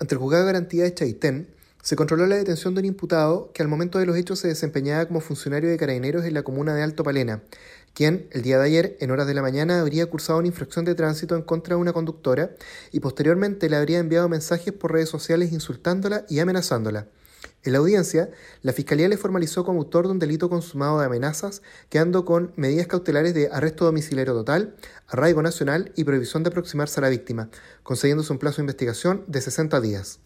Ante el juzgado de garantía de Chaitén, se controló la detención de un imputado que al momento de los hechos se desempeñaba como funcionario de carabineros en la comuna de Alto Palena, quien el día de ayer, en horas de la mañana, habría cursado una infracción de tránsito en contra de una conductora y posteriormente le habría enviado mensajes por redes sociales insultándola y amenazándola. En la audiencia, la Fiscalía le formalizó como autor de un delito consumado de amenazas, quedando con medidas cautelares de arresto domiciliario total, arraigo nacional y prohibición de aproximarse a la víctima, concediéndose un plazo de investigación de 60 días.